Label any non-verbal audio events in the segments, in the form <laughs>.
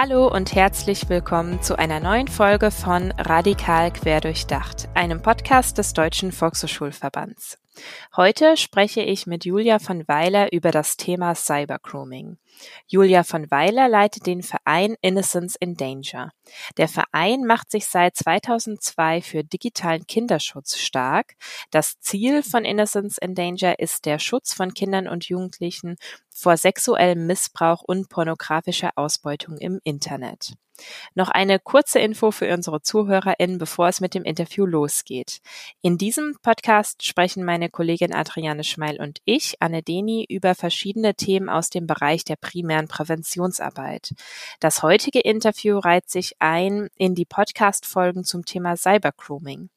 Hallo und herzlich willkommen zu einer neuen Folge von Radikal Querdurchdacht, einem Podcast des Deutschen Volkshochschulverbands. Heute spreche ich mit Julia von Weiler über das Thema Cybergrooming. Julia von Weiler leitet den Verein Innocence in Danger. Der Verein macht sich seit 2002 für digitalen Kinderschutz stark. Das Ziel von Innocence in Danger ist der Schutz von Kindern und Jugendlichen vor sexuellem Missbrauch und pornografischer Ausbeutung im Internet. Noch eine kurze Info für unsere ZuhörerInnen, bevor es mit dem Interview losgeht. In diesem Podcast sprechen meine Kollegin Adriane Schmeil und ich, Anne Deni, über verschiedene Themen aus dem Bereich der primären Präventionsarbeit. Das heutige Interview reiht sich ein in die Podcast-Folgen zum Thema Cybergrooming.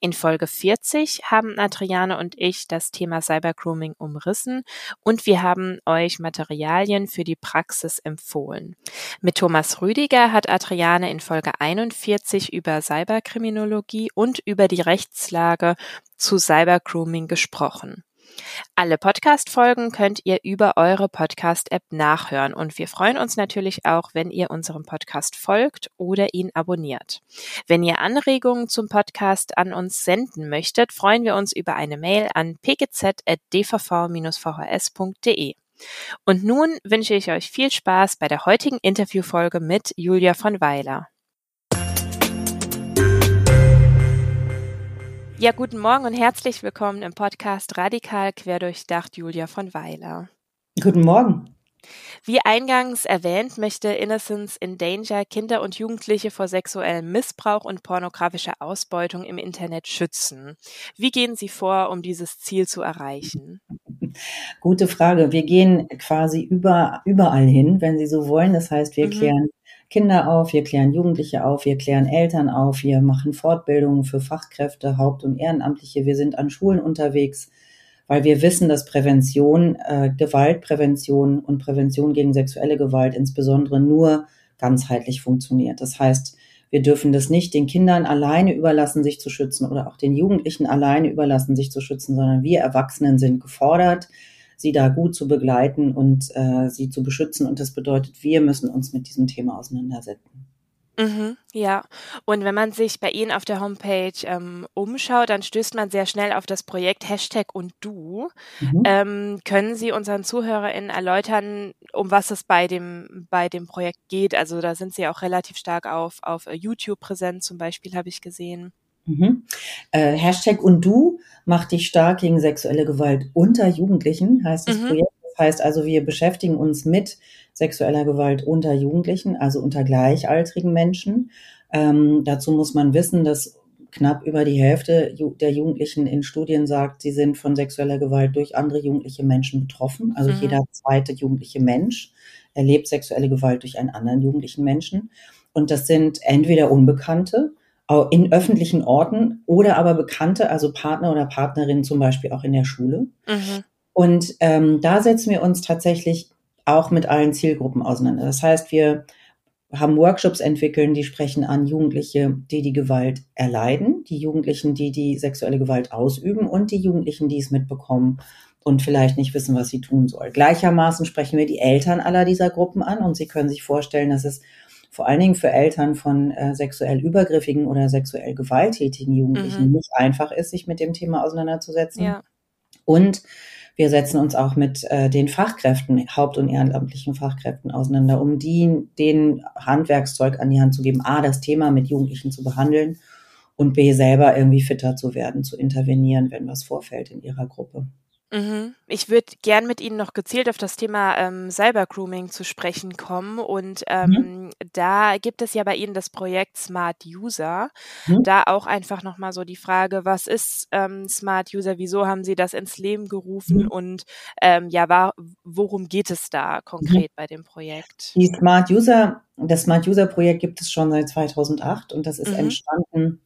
In Folge 40 haben Adriane und ich das Thema Cybergrooming umrissen und wir haben euch Materialien für die Praxis empfohlen. Mit Thomas Rüdiger hat Adriane in Folge 41 über Cyberkriminologie und über die Rechtslage zu Cybergrooming gesprochen. Alle Podcast-Folgen könnt ihr über eure Podcast-App nachhören und wir freuen uns natürlich auch, wenn ihr unserem Podcast folgt oder ihn abonniert. Wenn ihr Anregungen zum Podcast an uns senden möchtet, freuen wir uns über eine Mail an pgz.dvv-vhs.de. Und nun wünsche ich euch viel Spaß bei der heutigen Interviewfolge mit Julia von Weiler. Ja, guten Morgen und herzlich willkommen im Podcast Radikal Querdurchdacht Julia von Weiler. Guten Morgen. Wie eingangs erwähnt, möchte Innocence in Danger Kinder und Jugendliche vor sexuellem Missbrauch und pornografischer Ausbeutung im Internet schützen. Wie gehen Sie vor, um dieses Ziel zu erreichen? Gute Frage. Wir gehen quasi über, überall hin, wenn Sie so wollen. Das heißt, wir mhm. klären Kinder auf, wir klären Jugendliche auf, wir klären Eltern auf, wir machen Fortbildungen für Fachkräfte, Haupt- und Ehrenamtliche, wir sind an Schulen unterwegs, weil wir wissen, dass Prävention, äh, Gewaltprävention und Prävention gegen sexuelle Gewalt insbesondere nur ganzheitlich funktioniert. Das heißt, wir dürfen das nicht den Kindern alleine überlassen, sich zu schützen oder auch den Jugendlichen alleine überlassen, sich zu schützen, sondern wir Erwachsenen sind gefordert, sie da gut zu begleiten und äh, sie zu beschützen. Und das bedeutet, wir müssen uns mit diesem Thema auseinandersetzen. Mhm, ja, und wenn man sich bei Ihnen auf der Homepage ähm, umschaut, dann stößt man sehr schnell auf das Projekt Hashtag und du. Mhm. Ähm, können Sie unseren ZuhörerInnen erläutern, um was es bei dem, bei dem Projekt geht? Also da sind Sie auch relativ stark auf, auf äh, YouTube präsent, zum Beispiel habe ich gesehen. Mhm. Äh, Hashtag und du macht dich stark gegen sexuelle Gewalt unter Jugendlichen, heißt das mhm. Projekt. Das heißt also, wir beschäftigen uns mit sexueller Gewalt unter Jugendlichen, also unter gleichaltrigen Menschen. Ähm, dazu muss man wissen, dass knapp über die Hälfte der Jugendlichen in Studien sagt, sie sind von sexueller Gewalt durch andere jugendliche Menschen betroffen. Also mhm. jeder zweite jugendliche Mensch erlebt sexuelle Gewalt durch einen anderen jugendlichen Menschen. Und das sind entweder Unbekannte, in öffentlichen Orten oder aber Bekannte, also Partner oder Partnerinnen zum Beispiel auch in der Schule. Mhm. Und ähm, da setzen wir uns tatsächlich auch mit allen Zielgruppen auseinander. Das heißt, wir haben Workshops entwickeln, die sprechen an Jugendliche, die die Gewalt erleiden, die Jugendlichen, die die sexuelle Gewalt ausüben und die Jugendlichen, die es mitbekommen und vielleicht nicht wissen, was sie tun soll. Gleichermaßen sprechen wir die Eltern aller dieser Gruppen an und Sie können sich vorstellen, dass es vor allen Dingen für Eltern von äh, sexuell übergriffigen oder sexuell gewalttätigen Jugendlichen mhm. nicht einfach ist, sich mit dem Thema auseinanderzusetzen. Ja. Und wir setzen uns auch mit äh, den Fachkräften, haupt- und ehrenamtlichen Fachkräften auseinander, um die, den Handwerkszeug an die Hand zu geben, A, das Thema mit Jugendlichen zu behandeln und B, selber irgendwie fitter zu werden, zu intervenieren, wenn was vorfällt in ihrer Gruppe. Mhm. Ich würde gern mit Ihnen noch gezielt auf das Thema ähm, Cybergrooming zu sprechen kommen. Und ähm, mhm. da gibt es ja bei Ihnen das Projekt Smart User. Mhm. Da auch einfach nochmal so die Frage, was ist ähm, Smart User? Wieso haben Sie das ins Leben gerufen? Mhm. Und ähm, ja, war, worum geht es da mhm. konkret bei dem Projekt? Die Smart User, das Smart User Projekt gibt es schon seit 2008 und das ist mhm. entstanden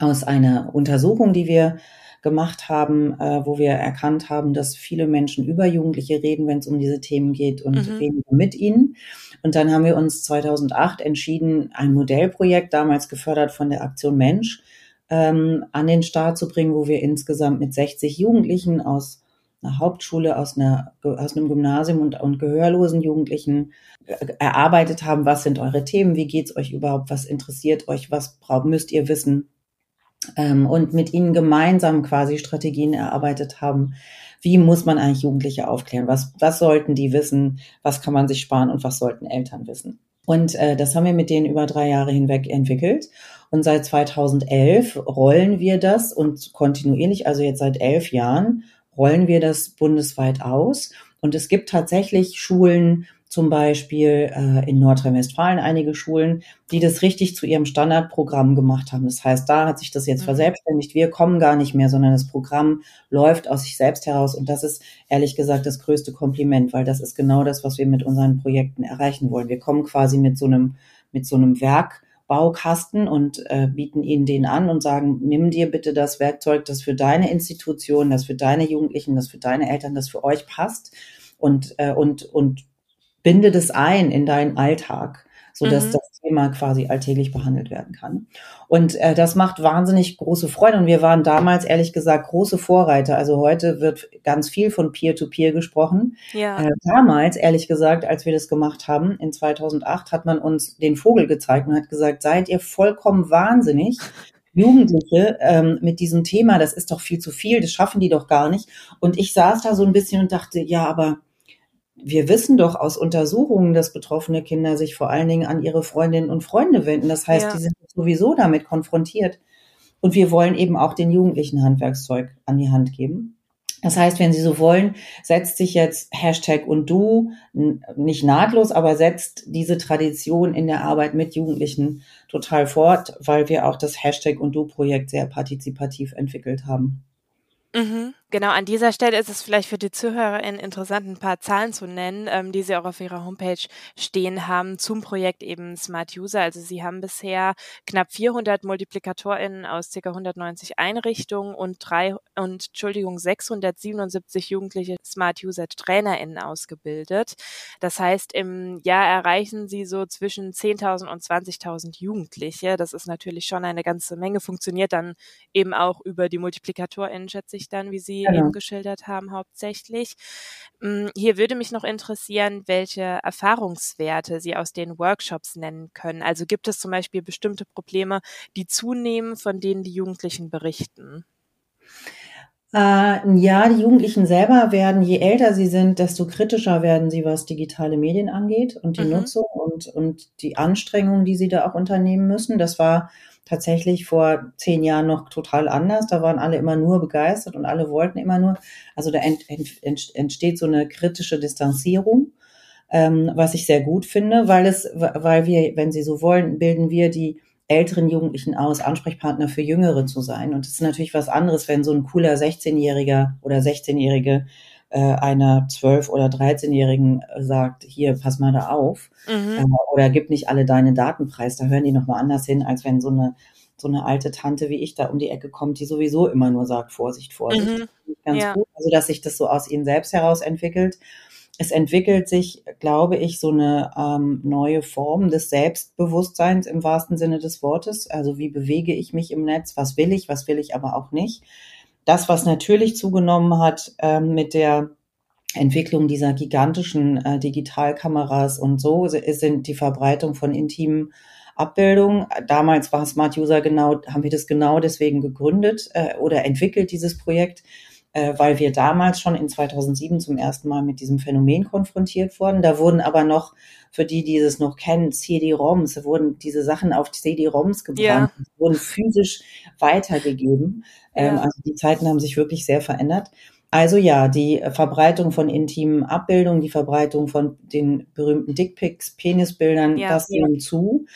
aus einer Untersuchung, die wir gemacht haben, äh, wo wir erkannt haben, dass viele Menschen über Jugendliche reden, wenn es um diese Themen geht und mhm. weniger mit ihnen. Und dann haben wir uns 2008 entschieden, ein Modellprojekt, damals gefördert von der Aktion Mensch, ähm, an den Start zu bringen, wo wir insgesamt mit 60 Jugendlichen aus einer Hauptschule, aus, einer, aus einem Gymnasium und, und gehörlosen Jugendlichen äh, erarbeitet haben, was sind eure Themen, wie geht's euch überhaupt, was interessiert euch, was braucht, müsst ihr wissen ähm, und mit ihnen gemeinsam quasi Strategien erarbeitet haben, wie muss man eigentlich Jugendliche aufklären, was, was sollten die wissen, was kann man sich sparen und was sollten Eltern wissen. Und äh, das haben wir mit denen über drei Jahre hinweg entwickelt. Und seit 2011 rollen wir das und kontinuierlich, also jetzt seit elf Jahren, rollen wir das bundesweit aus. Und es gibt tatsächlich Schulen, zum Beispiel äh, in Nordrhein-Westfalen einige Schulen, die das richtig zu ihrem Standardprogramm gemacht haben. Das heißt, da hat sich das jetzt mhm. verselbstständigt. Wir kommen gar nicht mehr, sondern das Programm läuft aus sich selbst heraus. Und das ist ehrlich gesagt das größte Kompliment, weil das ist genau das, was wir mit unseren Projekten erreichen wollen. Wir kommen quasi mit so einem, mit so einem Werk Baukasten und äh, bieten ihnen den an und sagen, nimm dir bitte das Werkzeug, das für deine Institution, das für deine Jugendlichen, das für deine Eltern, das für euch passt und, äh, und, und binde das ein in deinen Alltag, so dass mhm. das Thema quasi alltäglich behandelt werden kann. Und äh, das macht wahnsinnig große Freude. Und wir waren damals ehrlich gesagt große Vorreiter. Also heute wird ganz viel von Peer-to-Peer -Peer gesprochen. Ja. Äh, damals, ehrlich gesagt, als wir das gemacht haben, in 2008, hat man uns den Vogel gezeigt und hat gesagt, seid ihr vollkommen wahnsinnig. <laughs> Jugendliche ähm, mit diesem Thema, das ist doch viel zu viel, das schaffen die doch gar nicht. Und ich saß da so ein bisschen und dachte, ja, aber wir wissen doch aus Untersuchungen, dass betroffene Kinder sich vor allen Dingen an ihre Freundinnen und Freunde wenden. Das heißt, ja. die sind sowieso damit konfrontiert. Und wir wollen eben auch den Jugendlichen Handwerkszeug an die Hand geben. Das heißt, wenn Sie so wollen, setzt sich jetzt Hashtag und du nicht nahtlos, aber setzt diese Tradition in der Arbeit mit Jugendlichen total fort, weil wir auch das Hashtag und du Projekt sehr partizipativ entwickelt haben. Mhm. Genau, an dieser Stelle ist es vielleicht für die ZuhörerInnen interessant, ein paar Zahlen zu nennen, ähm, die Sie auch auf Ihrer Homepage stehen haben zum Projekt eben Smart User. Also Sie haben bisher knapp 400 MultiplikatorInnen aus ca. 190 Einrichtungen und drei, und, Entschuldigung, 677 jugendliche Smart User TrainerInnen ausgebildet. Das heißt, im Jahr erreichen Sie so zwischen 10.000 und 20.000 Jugendliche. Das ist natürlich schon eine ganze Menge, funktioniert dann eben auch über die MultiplikatorInnen, schätze ich dann, wie Sie genau. eben geschildert haben, hauptsächlich. Mm, hier würde mich noch interessieren, welche Erfahrungswerte Sie aus den Workshops nennen können. Also gibt es zum Beispiel bestimmte Probleme, die zunehmen, von denen die Jugendlichen berichten? Äh, ja, die Jugendlichen selber werden, je älter sie sind, desto kritischer werden sie, was digitale Medien angeht und die mhm. Nutzung und, und die Anstrengungen, die sie da auch unternehmen müssen. Das war tatsächlich vor zehn Jahren noch total anders. Da waren alle immer nur begeistert und alle wollten immer nur. Also da ent, ent, entsteht so eine kritische Distanzierung, ähm, was ich sehr gut finde, weil es, weil wir, wenn Sie so wollen, bilden wir die älteren Jugendlichen aus, Ansprechpartner für Jüngere zu sein. Und es ist natürlich was anderes, wenn so ein cooler 16-Jähriger oder 16-Jährige äh, einer 12- oder 13-Jährigen sagt, hier, pass mal da auf, mhm. äh, oder gib nicht alle deine Daten preis, da hören die nochmal anders hin, als wenn so eine, so eine alte Tante wie ich da um die Ecke kommt, die sowieso immer nur sagt, Vorsicht, Vorsicht. Mhm. Ganz ja. gut. Also, dass sich das so aus ihnen selbst heraus entwickelt. Es entwickelt sich, glaube ich, so eine ähm, neue Form des Selbstbewusstseins im wahrsten Sinne des Wortes. Also wie bewege ich mich im Netz? Was will ich? Was will ich aber auch nicht? Das, was natürlich zugenommen hat ähm, mit der Entwicklung dieser gigantischen äh, Digitalkameras und so, sind die Verbreitung von intimen Abbildungen. Damals war Smart User genau, haben wir das genau deswegen gegründet äh, oder entwickelt, dieses Projekt, äh, weil wir damals schon in 2007 zum ersten Mal mit diesem Phänomen konfrontiert wurden. Da wurden aber noch, für die, die es noch kennen, CD-ROMs, wurden diese Sachen auf CD-ROMs gebrannt, ja. wurden physisch weitergegeben. Ja. Ähm, also die Zeiten haben sich wirklich sehr verändert. Also ja, die Verbreitung von intimen Abbildungen, die Verbreitung von den berühmten Dickpics, Penisbildern, ja, das ja. nimmt zu.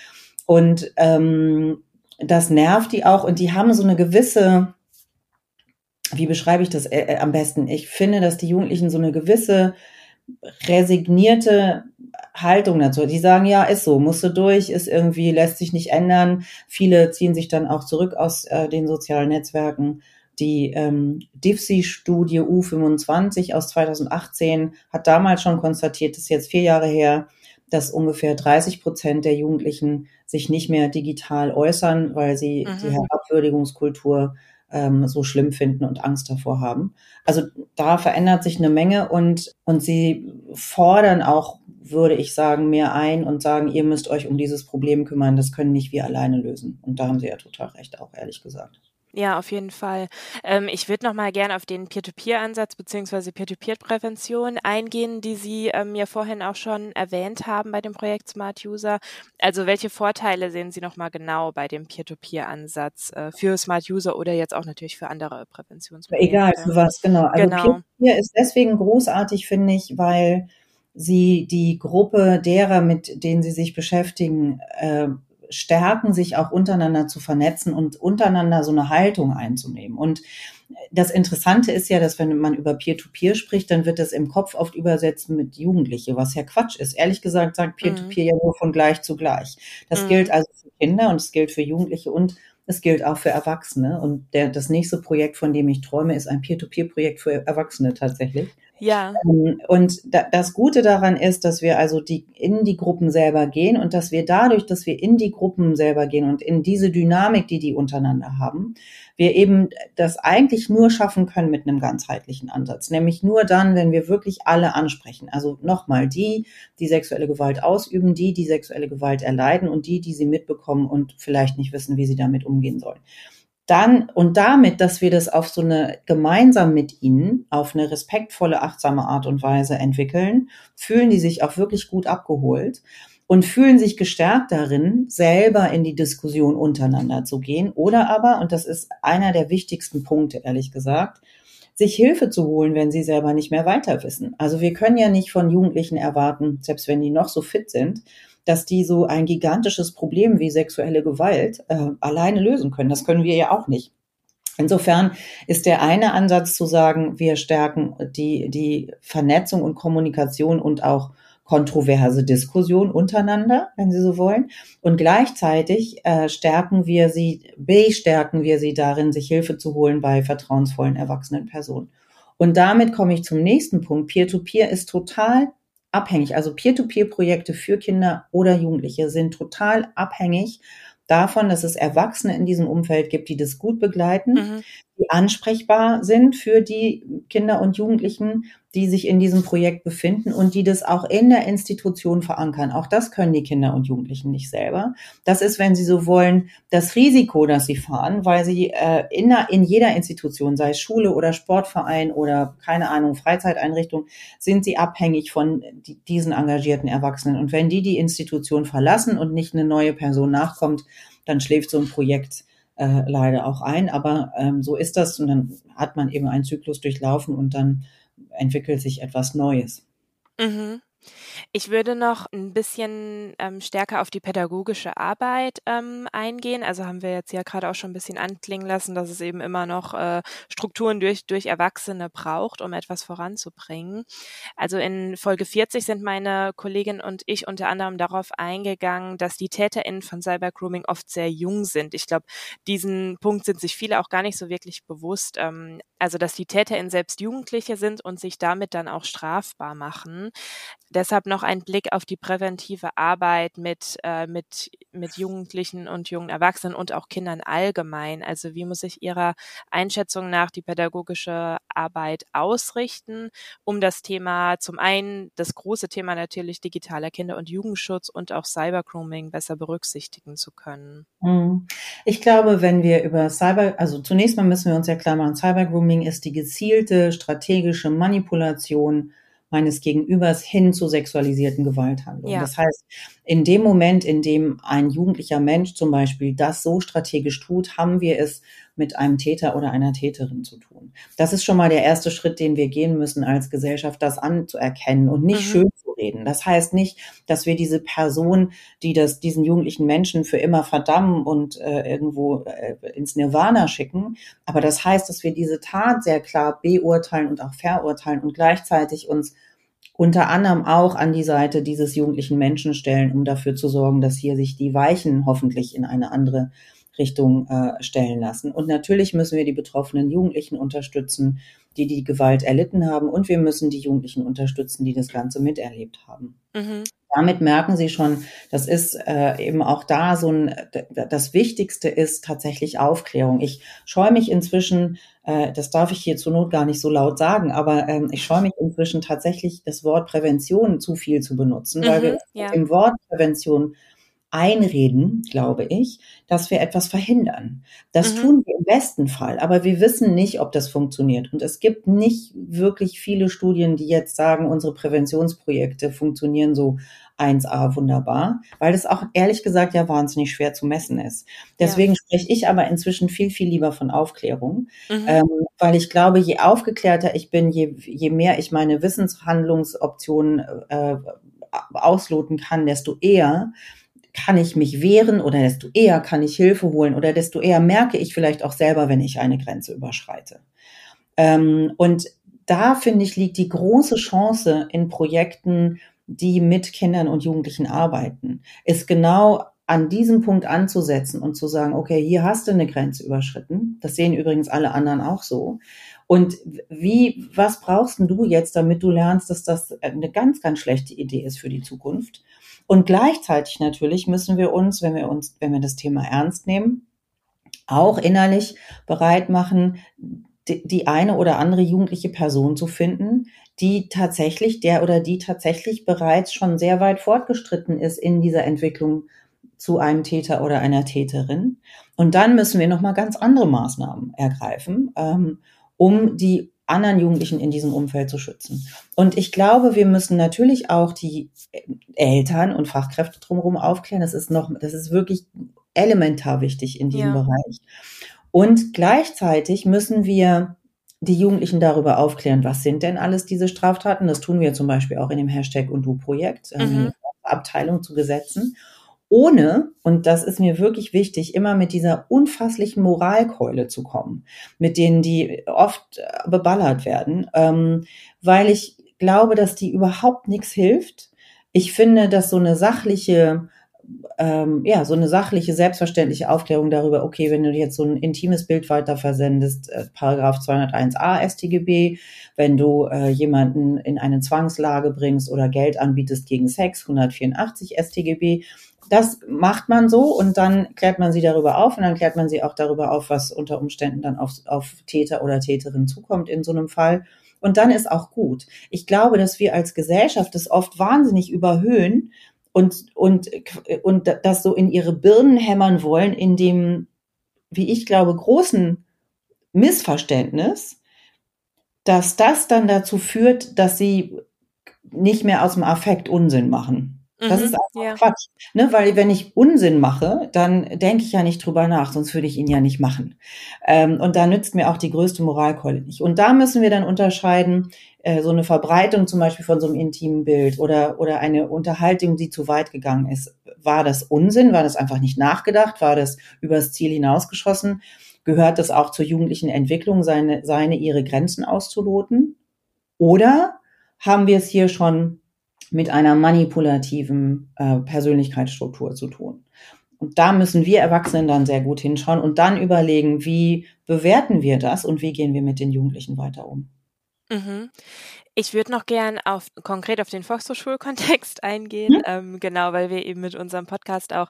Und ähm, das nervt die auch und die haben so eine gewisse wie beschreibe ich das äh, äh, am besten? Ich finde, dass die Jugendlichen so eine gewisse resignierte Haltung dazu. Die sagen, ja, ist so, musst du durch, ist irgendwie, lässt sich nicht ändern. Viele ziehen sich dann auch zurück aus äh, den sozialen Netzwerken. Die ähm, DIFSI-Studie U25 aus 2018 hat damals schon konstatiert, das ist jetzt vier Jahre her, dass ungefähr 30 Prozent der Jugendlichen sich nicht mehr digital äußern, weil sie mhm. die Herabwürdigungskultur ähm, so schlimm finden und Angst davor haben. Also da verändert sich eine Menge und, und sie fordern auch, würde ich sagen, mehr ein und sagen, ihr müsst euch um dieses Problem kümmern, das können nicht wir alleine lösen. Und da haben sie ja total recht, auch ehrlich gesagt. Ja, auf jeden Fall. Ähm, ich würde noch mal gerne auf den Peer-to-Peer-Ansatz beziehungsweise Peer-to-Peer-Prävention eingehen, die Sie ähm, ja vorhin auch schon erwähnt haben bei dem Projekt Smart User. Also welche Vorteile sehen Sie noch mal genau bei dem Peer-to-Peer-Ansatz äh, für Smart User oder jetzt auch natürlich für andere Präventionsprojekte? Egal für was, genau. Also genau. Peer-to-Peer ist deswegen großartig, finde ich, weil Sie die Gruppe derer, mit denen Sie sich beschäftigen, äh, stärken, sich auch untereinander zu vernetzen und untereinander so eine Haltung einzunehmen. Und das Interessante ist ja, dass wenn man über Peer-to-Peer -Peer spricht, dann wird das im Kopf oft übersetzt mit Jugendliche, was ja Quatsch ist. Ehrlich gesagt sagt Peer-to-Peer -Peer mhm. ja nur von gleich zu gleich. Das mhm. gilt also für Kinder und es gilt für Jugendliche und es gilt auch für Erwachsene. Und der, das nächste Projekt, von dem ich träume, ist ein Peer-to-Peer-Projekt für Erwachsene tatsächlich. Ja. Ähm, und das Gute daran ist, dass wir also die, in die Gruppen selber gehen und dass wir dadurch, dass wir in die Gruppen selber gehen und in diese Dynamik, die die untereinander haben, wir eben das eigentlich nur schaffen können mit einem ganzheitlichen Ansatz. Nämlich nur dann, wenn wir wirklich alle ansprechen. Also nochmal, die, die sexuelle Gewalt ausüben, die, die sexuelle Gewalt erleiden und die, die sie mitbekommen und vielleicht nicht wissen, wie sie damit umgehen sollen dann und damit, dass wir das auf so eine gemeinsam mit ihnen auf eine respektvolle, achtsame Art und Weise entwickeln, fühlen die sich auch wirklich gut abgeholt und fühlen sich gestärkt darin, selber in die Diskussion untereinander zu gehen oder aber, und das ist einer der wichtigsten Punkte, ehrlich gesagt, sich Hilfe zu holen, wenn sie selber nicht mehr weiter wissen. Also wir können ja nicht von Jugendlichen erwarten, selbst wenn die noch so fit sind, dass die so ein gigantisches Problem wie sexuelle Gewalt äh, alleine lösen können. Das können wir ja auch nicht. Insofern ist der eine Ansatz zu sagen, wir stärken die, die Vernetzung und Kommunikation und auch kontroverse Diskussion untereinander, wenn Sie so wollen. Und gleichzeitig äh, stärken wir sie, bestärken wir sie darin, sich Hilfe zu holen bei vertrauensvollen erwachsenen Personen. Und damit komme ich zum nächsten Punkt. Peer-to-Peer -Peer ist total abhängig. Also Peer-to-Peer-Projekte für Kinder oder Jugendliche sind total abhängig davon, dass es Erwachsene in diesem Umfeld gibt, die das gut begleiten, mhm. Die ansprechbar sind für die Kinder und Jugendlichen, die sich in diesem Projekt befinden und die das auch in der Institution verankern. Auch das können die Kinder und Jugendlichen nicht selber. Das ist, wenn sie so wollen, das Risiko, das sie fahren, weil sie äh, in, in jeder Institution, sei es Schule oder Sportverein oder keine Ahnung, Freizeiteinrichtung, sind sie abhängig von diesen engagierten Erwachsenen. Und wenn die die Institution verlassen und nicht eine neue Person nachkommt, dann schläft so ein Projekt äh, leider auch ein. Aber ähm, so ist das und dann hat man eben einen Zyklus durchlaufen und dann entwickelt sich etwas Neues. Mhm. Ich würde noch ein bisschen ähm, stärker auf die pädagogische Arbeit ähm, eingehen. Also haben wir jetzt ja gerade auch schon ein bisschen anklingen lassen, dass es eben immer noch äh, Strukturen durch, durch Erwachsene braucht, um etwas voranzubringen. Also in Folge 40 sind meine Kollegin und ich unter anderem darauf eingegangen, dass die TäterInnen von Cybergrooming oft sehr jung sind. Ich glaube, diesen Punkt sind sich viele auch gar nicht so wirklich bewusst. Ähm, also, dass die TäterInnen selbst Jugendliche sind und sich damit dann auch strafbar machen. Deshalb noch ein Blick auf die präventive Arbeit mit, äh, mit, mit Jugendlichen und jungen Erwachsenen und auch Kindern allgemein. Also wie muss sich Ihrer Einschätzung nach die pädagogische Arbeit ausrichten, um das Thema zum einen, das große Thema natürlich digitaler Kinder- und Jugendschutz und auch Cybergrooming besser berücksichtigen zu können? Hm. Ich glaube, wenn wir über Cyber, also zunächst mal müssen wir uns ja klar machen, Cybergrooming ist die gezielte strategische Manipulation meines Gegenübers hin zu sexualisierten Gewalthandlungen. Ja. Das heißt, in dem Moment, in dem ein jugendlicher Mensch zum Beispiel das so strategisch tut, haben wir es mit einem Täter oder einer Täterin zu tun. Das ist schon mal der erste Schritt, den wir gehen müssen als Gesellschaft, das anzuerkennen und nicht mhm. schön zu reden. Das heißt nicht, dass wir diese Person, die das, diesen jugendlichen Menschen für immer verdammen und äh, irgendwo äh, ins Nirvana schicken. Aber das heißt, dass wir diese Tat sehr klar beurteilen und auch verurteilen und gleichzeitig uns unter anderem auch an die Seite dieses jugendlichen Menschen stellen, um dafür zu sorgen, dass hier sich die Weichen hoffentlich in eine andere Richtung äh, stellen lassen. Und natürlich müssen wir die betroffenen Jugendlichen unterstützen, die die Gewalt erlitten haben. Und wir müssen die Jugendlichen unterstützen, die das Ganze miterlebt haben. Mhm. damit merken Sie schon, das ist äh, eben auch da so ein, das Wichtigste ist tatsächlich Aufklärung. Ich scheue mich inzwischen, äh, das darf ich hier zur Not gar nicht so laut sagen, aber ähm, ich scheue mich inzwischen tatsächlich das Wort Prävention zu viel zu benutzen, mhm, weil wir ja. im Wort Prävention einreden, glaube ich, dass wir etwas verhindern. Das mhm. tun wir im besten Fall, aber wir wissen nicht, ob das funktioniert. Und es gibt nicht wirklich viele Studien, die jetzt sagen, unsere Präventionsprojekte funktionieren so 1a wunderbar, weil das auch ehrlich gesagt ja wahnsinnig schwer zu messen ist. Deswegen ja. spreche ich aber inzwischen viel, viel lieber von Aufklärung, mhm. ähm, weil ich glaube, je aufgeklärter ich bin, je, je mehr ich meine Wissenshandlungsoptionen äh, ausloten kann, desto eher kann ich mich wehren oder desto eher kann ich Hilfe holen oder desto eher merke ich vielleicht auch selber, wenn ich eine Grenze überschreite. Ähm, und da finde ich liegt die große Chance in Projekten, die mit Kindern und Jugendlichen arbeiten, ist genau an diesem Punkt anzusetzen und zu sagen, okay, hier hast du eine Grenze überschritten. Das sehen übrigens alle anderen auch so. Und wie, was brauchst du jetzt, damit du lernst, dass das eine ganz, ganz schlechte Idee ist für die Zukunft? Und gleichzeitig natürlich müssen wir uns, wenn wir uns, wenn wir das Thema ernst nehmen, auch innerlich bereit machen, die, eine oder andere jugendliche Person zu finden, die tatsächlich, der oder die tatsächlich bereits schon sehr weit fortgestritten ist in dieser Entwicklung zu einem Täter oder einer Täterin. Und dann müssen wir nochmal ganz andere Maßnahmen ergreifen, ähm, um die anderen Jugendlichen in diesem Umfeld zu schützen. Und ich glaube, wir müssen natürlich auch die Eltern und Fachkräfte drumherum aufklären. Das ist noch, das ist wirklich elementar wichtig in diesem ja. Bereich. Und gleichzeitig müssen wir die Jugendlichen darüber aufklären, was sind denn alles diese Straftaten. Das tun wir zum Beispiel auch in dem Hashtag und du Projekt, mhm. Abteilung zu Gesetzen ohne, und das ist mir wirklich wichtig, immer mit dieser unfasslichen Moralkeule zu kommen, mit denen die oft äh, beballert werden, ähm, weil ich glaube, dass die überhaupt nichts hilft. Ich finde, dass so eine sachliche ähm, ja, so eine sachliche, selbstverständliche Aufklärung darüber, okay, wenn du jetzt so ein intimes Bild weiter versendest, äh, Paragraph 201a StGB, wenn du äh, jemanden in eine Zwangslage bringst oder Geld anbietest gegen Sex, 184 StGB, das macht man so und dann klärt man sie darüber auf und dann klärt man sie auch darüber auf, was unter Umständen dann auf, auf Täter oder Täterin zukommt in so einem Fall. Und dann ist auch gut. Ich glaube, dass wir als Gesellschaft das oft wahnsinnig überhöhen und, und, und das so in ihre Birnen hämmern wollen, in dem, wie ich glaube, großen Missverständnis, dass das dann dazu führt, dass sie nicht mehr aus dem Affekt Unsinn machen. Das mhm, ist einfach ja. Quatsch. Ne? Weil wenn ich Unsinn mache, dann denke ich ja nicht drüber nach, sonst würde ich ihn ja nicht machen. Ähm, und da nützt mir auch die größte Moralkeule nicht. Und da müssen wir dann unterscheiden, äh, so eine Verbreitung zum Beispiel von so einem intimen Bild oder, oder eine Unterhaltung, die zu weit gegangen ist. War das Unsinn? War das einfach nicht nachgedacht? War das übers Ziel hinausgeschossen? Gehört das auch zur jugendlichen Entwicklung, seine, seine, ihre Grenzen auszuloten? Oder haben wir es hier schon mit einer manipulativen äh, Persönlichkeitsstruktur zu tun. Und da müssen wir Erwachsenen dann sehr gut hinschauen und dann überlegen, wie bewerten wir das und wie gehen wir mit den Jugendlichen weiter um. Mhm. Ich würde noch gern auf konkret auf den Volkshochschulkontext <laughs> eingehen, mhm. ähm, genau, weil wir eben mit unserem Podcast auch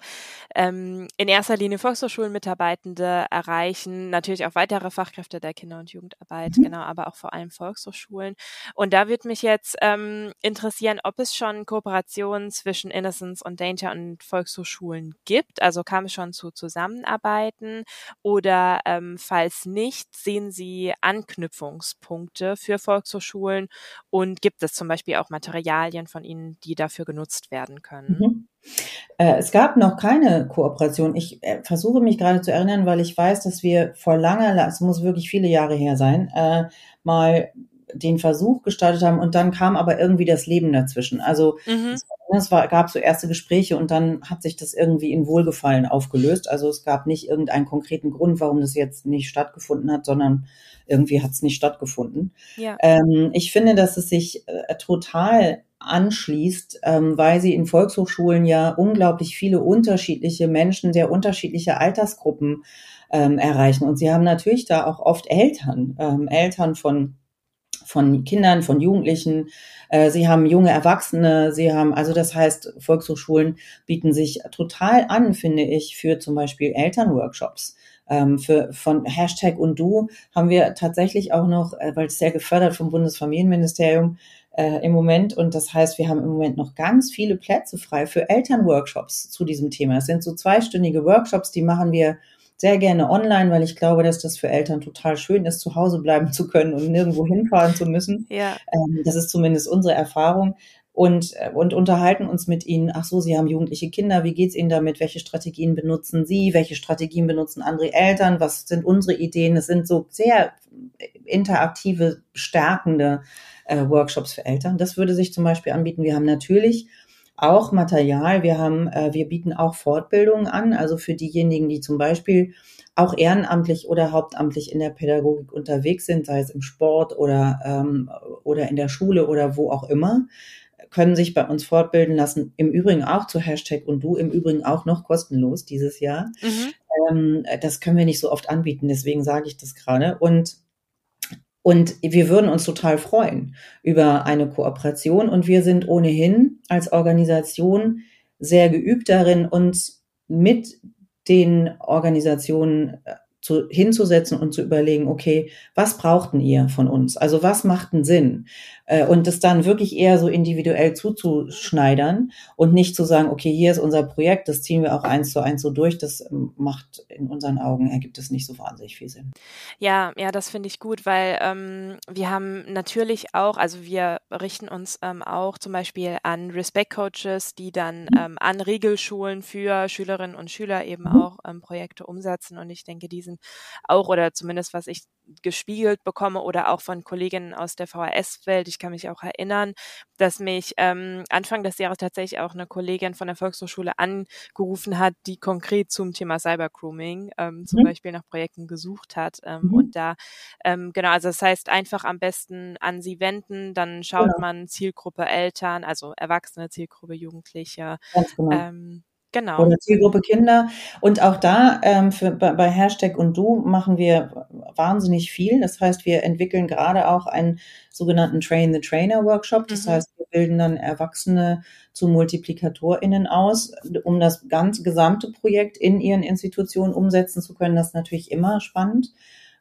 ähm, in erster Linie Volkshochschulmitarbeitende erreichen, natürlich auch weitere Fachkräfte der Kinder- und Jugendarbeit, mhm. genau, aber auch vor allem Volkshochschulen. Und da würde mich jetzt ähm, interessieren, ob es schon Kooperationen zwischen Innocence und Danger und Volkshochschulen gibt. Also kam es schon zu Zusammenarbeiten oder ähm, falls nicht, sehen Sie Anknüpfungspunkte für Volkshochschulen und gibt es zum Beispiel auch Materialien von Ihnen, die dafür genutzt werden können? Mhm. Äh, es gab noch keine Kooperation. Ich äh, versuche mich gerade zu erinnern, weil ich weiß, dass wir vor langer, es muss wirklich viele Jahre her sein, äh, mal den Versuch gestartet haben und dann kam aber irgendwie das Leben dazwischen. Also mhm. es, es war, gab so erste Gespräche und dann hat sich das irgendwie in Wohlgefallen aufgelöst. Also es gab nicht irgendeinen konkreten Grund, warum das jetzt nicht stattgefunden hat, sondern irgendwie hat es nicht stattgefunden. Ja. Ähm, ich finde, dass es sich äh, total anschließt, ähm, weil sie in Volkshochschulen ja unglaublich viele unterschiedliche Menschen, sehr unterschiedliche Altersgruppen ähm, erreichen. Und sie haben natürlich da auch oft Eltern, ähm, Eltern von von Kindern, von Jugendlichen. Äh, sie haben junge Erwachsene. Sie haben, also das heißt, Volkshochschulen bieten sich total an, finde ich, für zum Beispiel Elternworkshops. Ähm, für, von Hashtag und Du haben wir tatsächlich auch noch, äh, weil es sehr gefördert vom Bundesfamilienministerium, äh, im Moment. Und das heißt, wir haben im Moment noch ganz viele Plätze frei für Elternworkshops zu diesem Thema. Es sind so zweistündige Workshops, die machen wir sehr gerne online, weil ich glaube, dass das für Eltern total schön ist, zu Hause bleiben zu können und nirgendwo hinfahren zu müssen. Ja. Ähm, das ist zumindest unsere Erfahrung. Und, äh, und unterhalten uns mit ihnen, ach so, sie haben jugendliche Kinder, wie geht's ihnen damit, welche Strategien benutzen sie, welche Strategien benutzen andere Eltern, was sind unsere Ideen. Es sind so sehr interaktive, stärkende äh, Workshops für Eltern. Das würde sich zum Beispiel anbieten. Wir haben natürlich auch Material. Wir haben, äh, wir bieten auch Fortbildungen an, also für diejenigen, die zum Beispiel auch ehrenamtlich oder hauptamtlich in der Pädagogik unterwegs sind, sei es im Sport oder, ähm, oder in der Schule oder wo auch immer, können sich bei uns fortbilden lassen. Im Übrigen auch zu Hashtag und du, im Übrigen auch noch kostenlos dieses Jahr. Mhm. Ähm, das können wir nicht so oft anbieten, deswegen sage ich das gerade. Und und wir würden uns total freuen über eine Kooperation. Und wir sind ohnehin als Organisation sehr geübt darin, uns mit den Organisationen äh, zu, hinzusetzen und zu überlegen, okay, was brauchten ihr von uns? Also was macht einen Sinn? Äh, und das dann wirklich eher so individuell zuzuschneidern und nicht zu sagen, okay, hier ist unser Projekt, das ziehen wir auch eins zu eins so durch. Das ähm, macht in unseren Augen, ergibt es nicht so wahnsinnig viel Sinn. Ja, ja, das finde ich gut, weil ähm, wir haben natürlich auch, also wir richten uns ähm, auch zum Beispiel an Respect Coaches, die dann mhm. ähm, an Regelschulen für Schülerinnen und Schüler eben mhm. auch ähm, Projekte umsetzen. Und ich denke, die sind auch oder zumindest was ich gespiegelt bekomme oder auch von Kolleginnen aus der VHS-Welt. Ich kann mich auch erinnern, dass mich ähm, Anfang des Jahres tatsächlich auch eine Kollegin von der Volkshochschule angerufen hat, die konkret zum Thema Cybergrooming ähm, zum mhm. Beispiel nach Projekten gesucht hat. Ähm, mhm. Und da, ähm, genau, also das heißt einfach am besten an sie wenden, dann schaut genau. man Zielgruppe Eltern, also Erwachsene, Zielgruppe Jugendliche. Genau. Ähm, Genau. Oder Zielgruppe Kinder. Und auch da ähm, für, bei, Hashtag und Du machen wir wahnsinnig viel. Das heißt, wir entwickeln gerade auch einen sogenannten Train the Trainer Workshop. Das mhm. heißt, wir bilden dann Erwachsene zu MultiplikatorInnen aus, um das ganze gesamte Projekt in ihren Institutionen umsetzen zu können. Das ist natürlich immer spannend.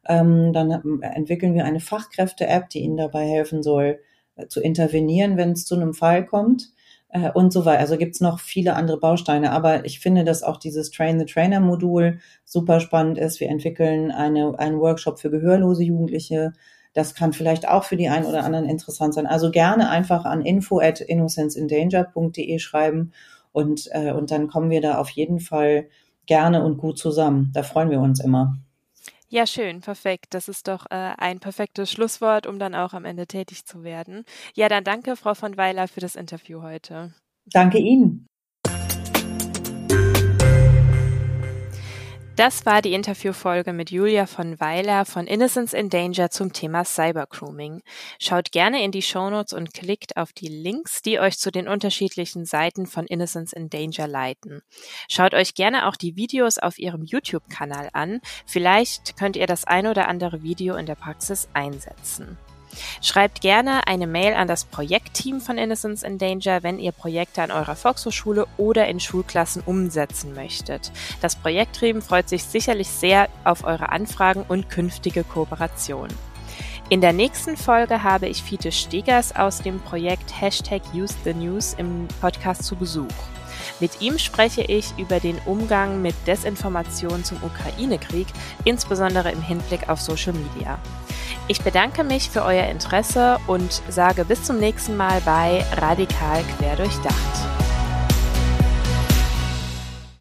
Ähm, dann entwickeln wir eine Fachkräfte-App, die ihnen dabei helfen soll, äh, zu intervenieren, wenn es zu einem Fall kommt äh, und so weiter. Also gibt's noch viele andere Bausteine, aber ich finde, dass auch dieses Train the Trainer Modul super spannend ist. Wir entwickeln eine, einen Workshop für gehörlose Jugendliche. Das kann vielleicht auch für die einen oder anderen interessant sein. Also gerne einfach an info at innocenceindanger.de schreiben und, äh, und dann kommen wir da auf jeden Fall gerne und gut zusammen. Da freuen wir uns immer. Ja, schön, perfekt. Das ist doch äh, ein perfektes Schlusswort, um dann auch am Ende tätig zu werden. Ja, dann danke, Frau von Weiler, für das Interview heute. Danke Ihnen. Das war die Interviewfolge mit Julia von Weiler von Innocence in Danger zum Thema Cybergrooming. Schaut gerne in die Shownotes und klickt auf die Links, die euch zu den unterschiedlichen Seiten von Innocence in Danger leiten. Schaut euch gerne auch die Videos auf ihrem YouTube-Kanal an. Vielleicht könnt ihr das ein oder andere Video in der Praxis einsetzen. Schreibt gerne eine Mail an das Projektteam von Innocence in Danger, wenn ihr Projekte an eurer Volkshochschule oder in Schulklassen umsetzen möchtet. Das Projektteam freut sich sicherlich sehr auf eure Anfragen und künftige Kooperation. In der nächsten Folge habe ich Fiete Stegers aus dem Projekt Hashtag Use the News im Podcast zu Besuch. Mit ihm spreche ich über den Umgang mit Desinformation zum Ukraine-Krieg, insbesondere im Hinblick auf Social Media. Ich bedanke mich für euer Interesse und sage bis zum nächsten Mal bei Radikal Querdurchdacht.